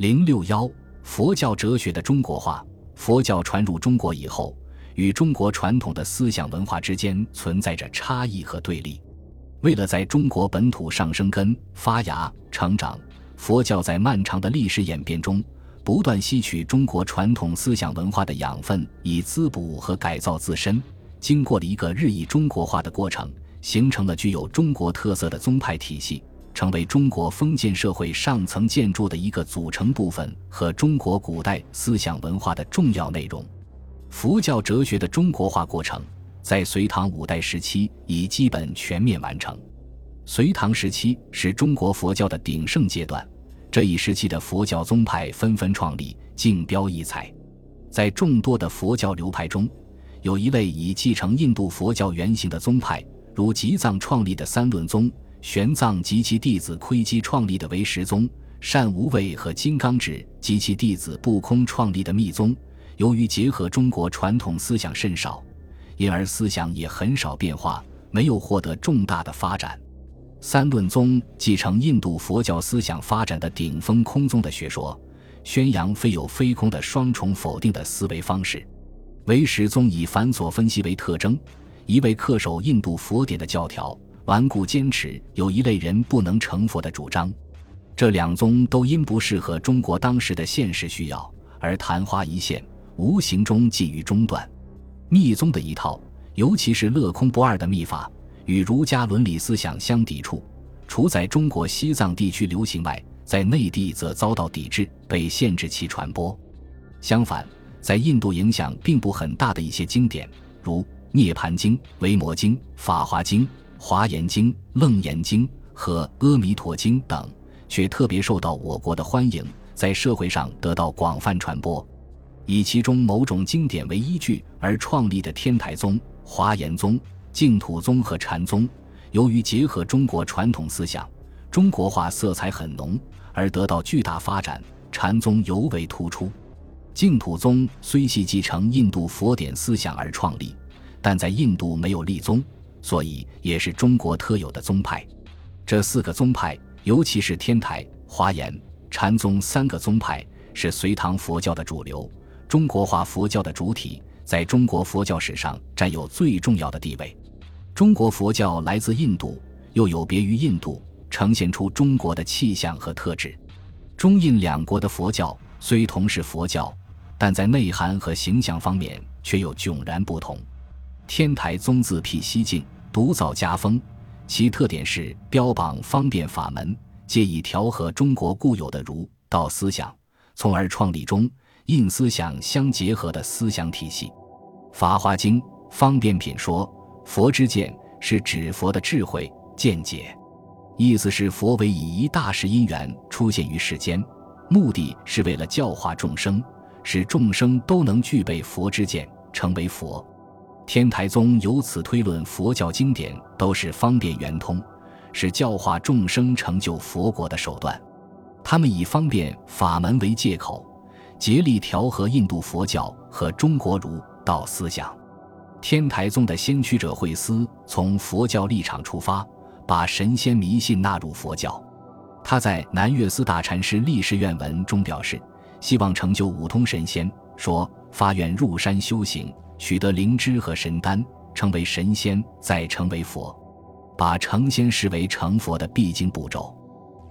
零六幺，佛教哲学的中国化。佛教传入中国以后，与中国传统的思想文化之间存在着差异和对立。为了在中国本土上生根、发芽、成长，佛教在漫长的历史演变中，不断吸取中国传统思想文化的养分，以滋补和改造自身。经过了一个日益中国化的过程，形成了具有中国特色的宗派体系。成为中国封建社会上层建筑的一个组成部分和中国古代思想文化的重要内容。佛教哲学的中国化过程在隋唐五代时期已基本全面完成。隋唐时期是中国佛教的鼎盛阶段，这一时期的佛教宗派纷纷创立，竞标异彩。在众多的佛教流派中，有一类以继承印度佛教原型的宗派，如吉藏创立的三论宗。玄奘及其弟子窥基创立的唯识宗，善无畏和金刚智及其弟子不空创立的密宗，由于结合中国传统思想甚少，因而思想也很少变化，没有获得重大的发展。三论宗继承印度佛教思想发展的顶峰空宗的学说，宣扬非有非空的双重否定的思维方式。唯识宗以繁琐分析为特征，一味恪守印度佛典的教条。顽固坚持有一类人不能成佛的主张，这两宗都因不适合中国当时的现实需要而昙花一现，无形中寄于中断。密宗的一套，尤其是乐空不二的密法，与儒家伦理思想相抵触，除在中国西藏地区流行外，在内地则遭到抵制，被限制其传播。相反，在印度影响并不很大的一些经典，如《涅盘经》《维摩经》《法华经》。《华严经》《楞严经》和《阿弥陀经》等，却特别受到我国的欢迎，在社会上得到广泛传播。以其中某种经典为依据而创立的天台宗、华严宗、净土宗和禅宗，由于结合中国传统思想，中国化色彩很浓，而得到巨大发展。禅宗尤为突出。净土宗虽系继承印度佛典思想而创立，但在印度没有立宗。所以也是中国特有的宗派。这四个宗派，尤其是天台、华严、禅宗三个宗派，是隋唐佛教的主流，中国化佛教的主体，在中国佛教史上占有最重要的地位。中国佛教来自印度，又有别于印度，呈现出中国的气象和特质。中印两国的佛教虽同是佛教，但在内涵和形象方面却又迥然不同。天台宗自辟西境，独造家风，其特点是标榜方便法门，借以调和中国固有的儒道思想，从而创立中印思想相结合的思想体系。《法华经》方便品说：“佛之见是指佛的智慧见解，意思是佛为以一大事因缘出现于世间，目的是为了教化众生，使众生都能具备佛之见，成为佛。”天台宗由此推论，佛教经典都是方便圆通，是教化众生、成就佛国的手段。他们以方便法门为借口，竭力调和印度佛教和中国儒道思想。天台宗的先驱者慧思从佛教立场出发，把神仙迷信纳入佛教。他在南岳寺大禅师立誓愿文中表示，希望成就五通神仙，说发愿入山修行。取得灵芝和神丹，成为神仙，再成为佛，把成仙视为成佛的必经步骤。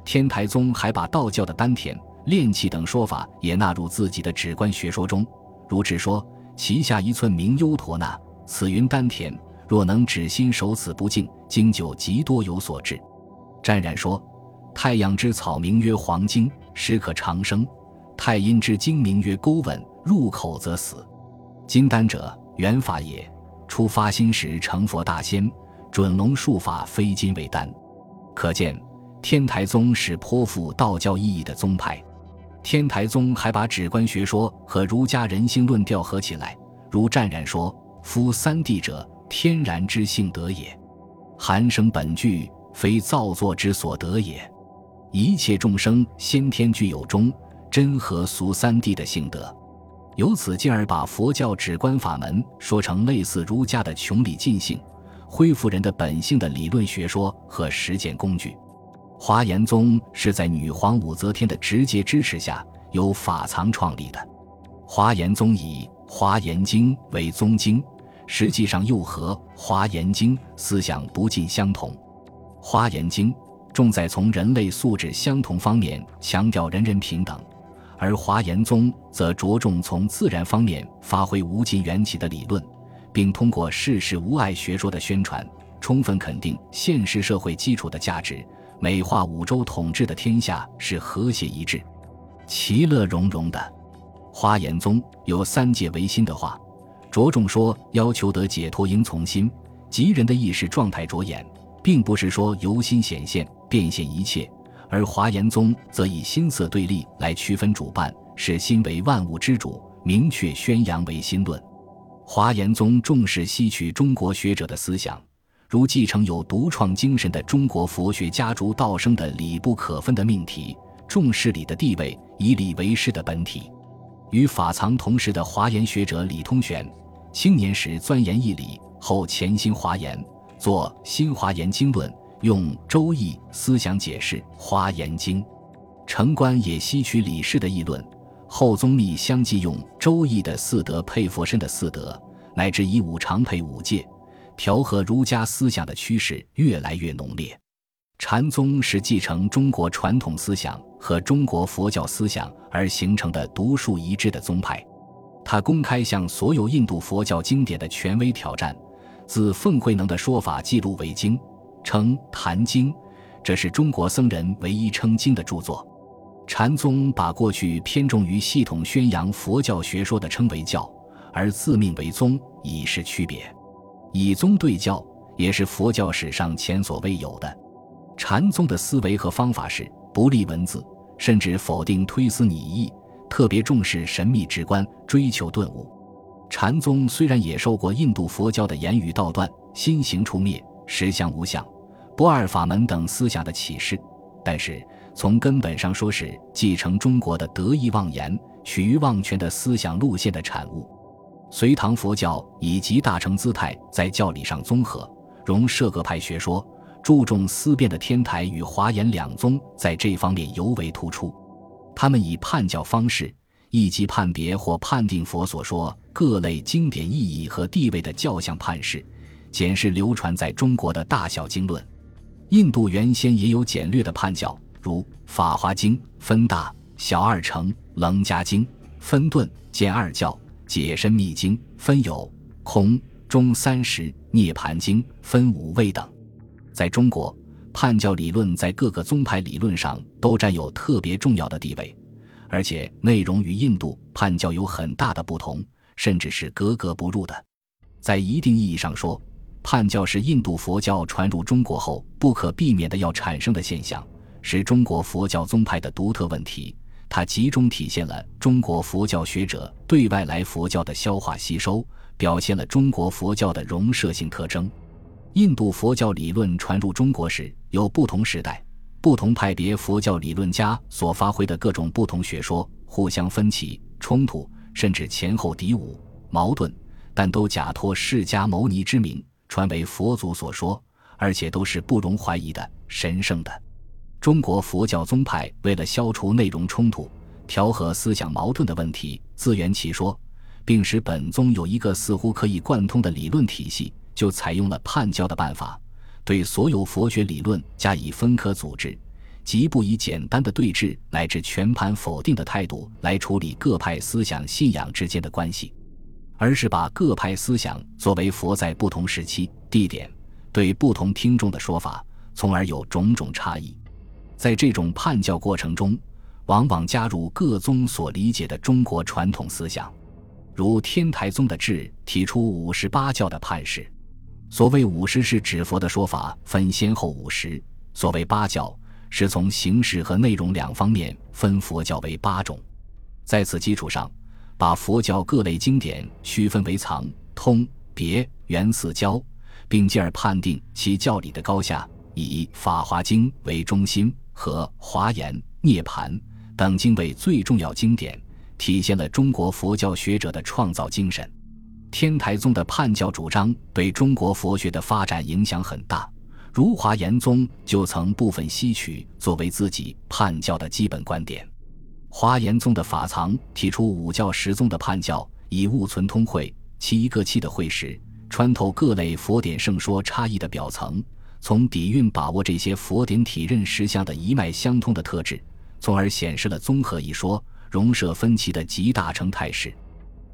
天台宗还把道教的丹田、炼气等说法也纳入自己的止观学说中，如指说：“脐下一寸名优陀那，此云丹田，若能止心守此不净，经久极多有所至。”湛然说：“太阳之草名曰黄精，时可长生；太阴之精名曰钩吻，入口则死。”金丹者，元法也。初发心时成佛大仙，准龙术法非金为丹。可见，天台宗是颇富道教意义的宗派。天台宗还把止观学说和儒家人性论调合起来，如湛然说：“夫三谛者，天然之性德也；寒生本具，非造作之所得也。一切众生先天具有中真和俗三谛的性德。”由此进而把佛教止观法门说成类似儒家的穷理尽性、恢复人的本性的理论学说和实践工具。华严宗是在女皇武则天的直接支持下，由法藏创立的。华严宗以《华严经》为宗经，实际上又和《华严经》思想不尽相同。《华严经》重在从人类素质相同方面强调人人平等，而华严宗则着重从自然方面发挥无尽缘起的理论，并通过世事无碍学说的宣传，充分肯定现实社会基础的价值，美化五洲统治的天下是和谐一致、其乐融融的。华严宗有三界唯心的话，着重说要求得解脱应从心，即人的意识状态着眼，并不是说由心显现变现一切。而华严宗则以心色对立来区分主办，视心为万物之主，明确宣扬唯心论。华严宗重视吸取中国学者的思想，如继承有独创精神的中国佛学家竺道生的理不可分的命题，重视理的地位，以理为师的本体。与法藏同时的华严学者李通玄，青年时钻研义理，后潜心华严，作《新华严经论》，用《周易》思想解释《华严经》。城关也吸取李氏的议论，后宗密相继用《周易》的四德配佛身的四德，乃至以五常配五戒，调和儒家思想的趋势越来越浓烈。禅宗是继承中国传统思想和中国佛教思想而形成的独树一帜的宗派，他公开向所有印度佛教经典的权威挑战。自奉慧能的说法记录为经，称《坛经》，这是中国僧人唯一称经的著作。禅宗把过去偏重于系统宣扬佛教学说的称为教，而自命为宗，以示区别。以宗对教，也是佛教史上前所未有的。禅宗的思维和方法是不立文字，甚至否定推思拟意，特别重视神秘直观，追求顿悟。禅宗虽然也受过印度佛教的言语道断、心行出灭、实相无相、不二法门等思想的启示，但是从根本上说是继承中国的得意妄言、取于妄权的思想路线的产物。隋唐佛教以集大乘姿态在教理上综合，融摄各派学说。注重思辨的天台与华严两宗在这方面尤为突出，他们以判教方式，一级判别或判定佛所说各类经典意义和地位的教相判释，检视流传在中国的大小经论。印度原先也有简略的判教，如《法华经》分大小二乘，《楞伽经》分顿见二教，《解深密经》分有空中三十，《涅盘经》分五位等。在中国，判教理论在各个宗派理论上都占有特别重要的地位，而且内容与印度判教有很大的不同，甚至是格格不入的。在一定意义上说，汉教是印度佛教传入中国后不可避免的要产生的现象，是中国佛教宗派的独特问题。它集中体现了中国佛教学者对外来佛教的消化吸收，表现了中国佛教的容摄性特征。印度佛教理论传入中国时，有不同时代、不同派别佛教理论家所发挥的各种不同学说，互相分歧、冲突，甚至前后敌伍、矛盾，但都假托释迦牟尼之名，传为佛祖所说，而且都是不容怀疑的神圣的。中国佛教宗派为了消除内容冲突、调和思想矛盾的问题，自圆其说，并使本宗有一个似乎可以贯通的理论体系。就采用了判教的办法，对所有佛学理论加以分科组织，即不以简单的对峙乃至全盘否定的态度来处理各派思想信仰之间的关系，而是把各派思想作为佛在不同时期、地点对不同听众的说法，从而有种种差异。在这种判教过程中，往往加入各宗所理解的中国传统思想，如天台宗的智提出五十八教的判释。所谓五十是指佛的说法分先后五十，所谓八教是从形式和内容两方面分佛教为八种，在此基础上，把佛教各类经典区分为藏、通、别、圆四教，并进而判定其教理的高下，以《法华经》为中心和《华严》《涅盘》等经为最重要经典，体现了中国佛教学者的创造精神。天台宗的判教主张对中国佛学的发展影响很大，如华严宗就曾部分吸取作为自己判教的基本观点。华严宗的法藏提出五教十宗的判教，以物存通会，其一个气的会时，穿透各类佛典圣说差异的表层，从底蕴把握这些佛典体认实相的一脉相通的特质，从而显示了综合一说、容摄分歧的集大成态势。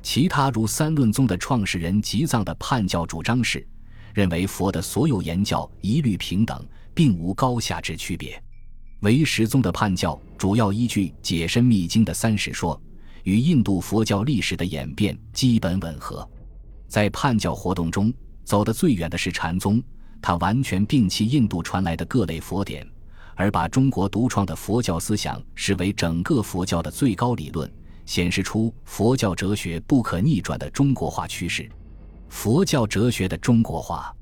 其他如三论宗的创始人吉藏的判教主张是，认为佛的所有言教一律平等，并无高下之区别。唯识宗的判教主要依据解深密经的三史说，与印度佛教历史的演变基本吻合。在判教活动中走得最远的是禅宗，他完全摒弃印度传来的各类佛典，而把中国独创的佛教思想视为整个佛教的最高理论。显示出佛教哲学不可逆转的中国化趋势。佛教哲学的中国化，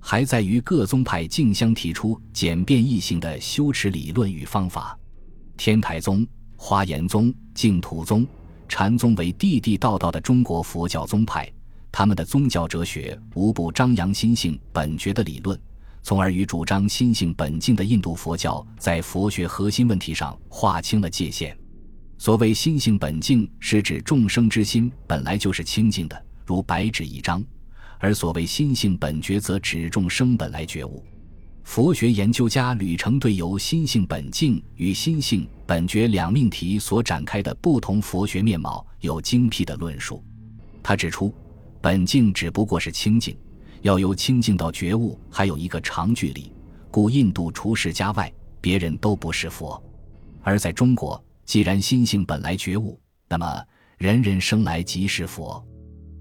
还在于各宗派竞相提出简便易行的修持理论与方法。天台宗、华严宗、净土宗、禅宗为地地道道的中国佛教宗派，他们的宗教哲学无不张扬心性本觉的理论，从而与主张心性本净的印度佛教在佛学核心问题上划清了界限。所谓心性本净，是指众生之心本来就是清净的，如白纸一张；而所谓心性本觉，则指众生本来觉悟。佛学研究家吕澄对由心性本净与心性本觉两命题所展开的不同佛学面貌有精辟的论述。他指出，本净只不过是清净，要由清净到觉悟还有一个长距离，故印度除释迦外，别人都不是佛；而在中国。既然心性本来觉悟，那么人人生来即是佛，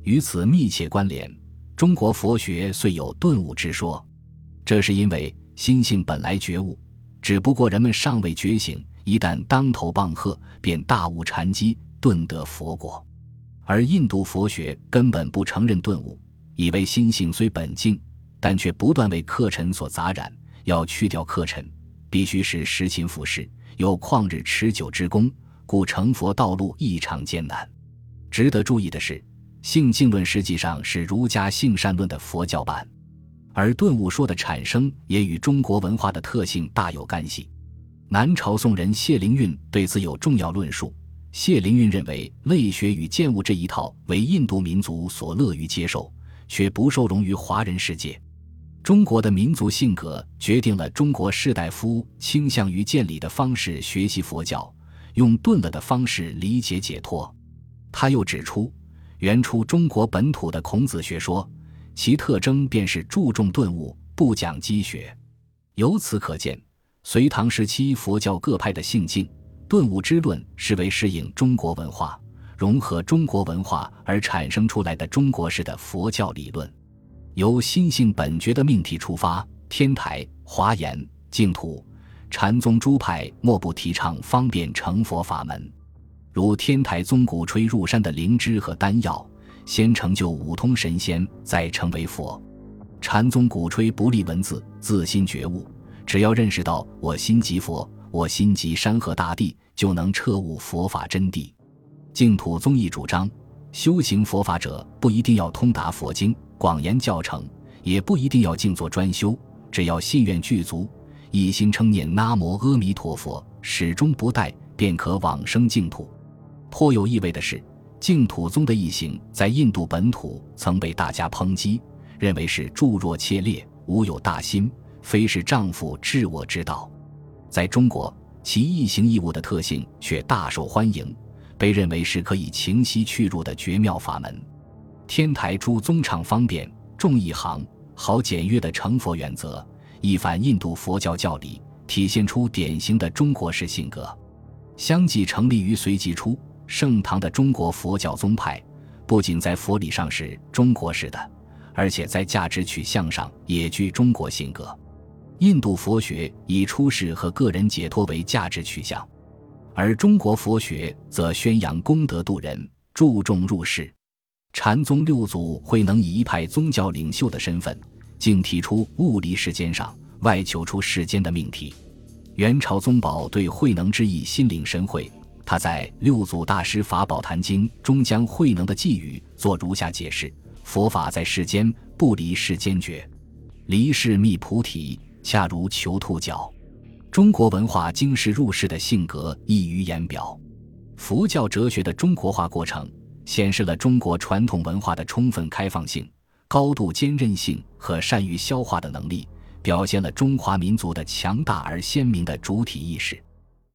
与此密切关联。中国佛学虽有顿悟之说，这是因为心性本来觉悟，只不过人们尚未觉醒，一旦当头棒喝，便大悟禅机，顿得佛果。而印度佛学根本不承认顿悟，以为心性虽本净，但却不断为客尘所杂染，要去掉客尘，必须是实勤复事。有旷日持久之功，故成佛道路异常艰难。值得注意的是，性净论实际上是儒家性善论的佛教版，而顿悟说的产生也与中国文化的特性大有干系。南朝宋人谢灵运对此有重要论述。谢灵运认为，类学与见悟这一套为印度民族所乐于接受，却不受容于华人世界。中国的民族性格决定了中国士大夫倾向于建立的方式学习佛教，用顿了的方式理解解脱。他又指出，原出中国本土的孔子学说，其特征便是注重顿悟，不讲积学。由此可见，隋唐时期佛教各派的性境顿悟之论，是为适应中国文化、融合中国文化而产生出来的中国式的佛教理论。由心性本觉的命题出发，天台、华严、净土、禅宗诸派莫不提倡方便成佛法门。如天台宗鼓吹入山的灵芝和丹药，先成就五通神仙，再成为佛；禅宗鼓吹不立文字，自心觉悟，只要认识到我心即佛，我心即山河大地，就能彻悟佛法真谛。净土宗亦主张，修行佛法者不一定要通达佛经。广言教程也不一定要静坐专修，只要信愿具足，一心称念南无阿弥陀佛，始终不怠，便可往生净土。颇有意味的是，净土宗的异行在印度本土曾被大家抨击，认为是助弱切裂，无有大心，非是丈夫治我之道。在中国，其异行异物的特性却大受欢迎，被认为是可以情息去入的绝妙法门。天台诸宗倡方便、重一行、好简约的成佛原则，一反印度佛教教理，体现出典型的中国式性格。相继成立于隋即初，盛唐的中国佛教宗派，不仅在佛理上是中国式的，而且在价值取向上也具中国性格。印度佛学以出世和个人解脱为价值取向，而中国佛学则宣扬功德度人，注重入世。禅宗六祖慧能以一派宗教领袖的身份，竟提出物离世间上，外求出世间的命题。元朝宗宝对慧能之意心领神会，他在《六祖大师法宝坛经》中将慧能的寄语做如下解释：佛法在世间，不离世间觉，离世觅菩提，恰如求兔角。中国文化经世入世的性格溢于言表。佛教哲学的中国化过程，显示了中国传统文化的充分开放性、高度坚韧性和善于消化的能力，表现了中华民族的强大而鲜明的主体意识。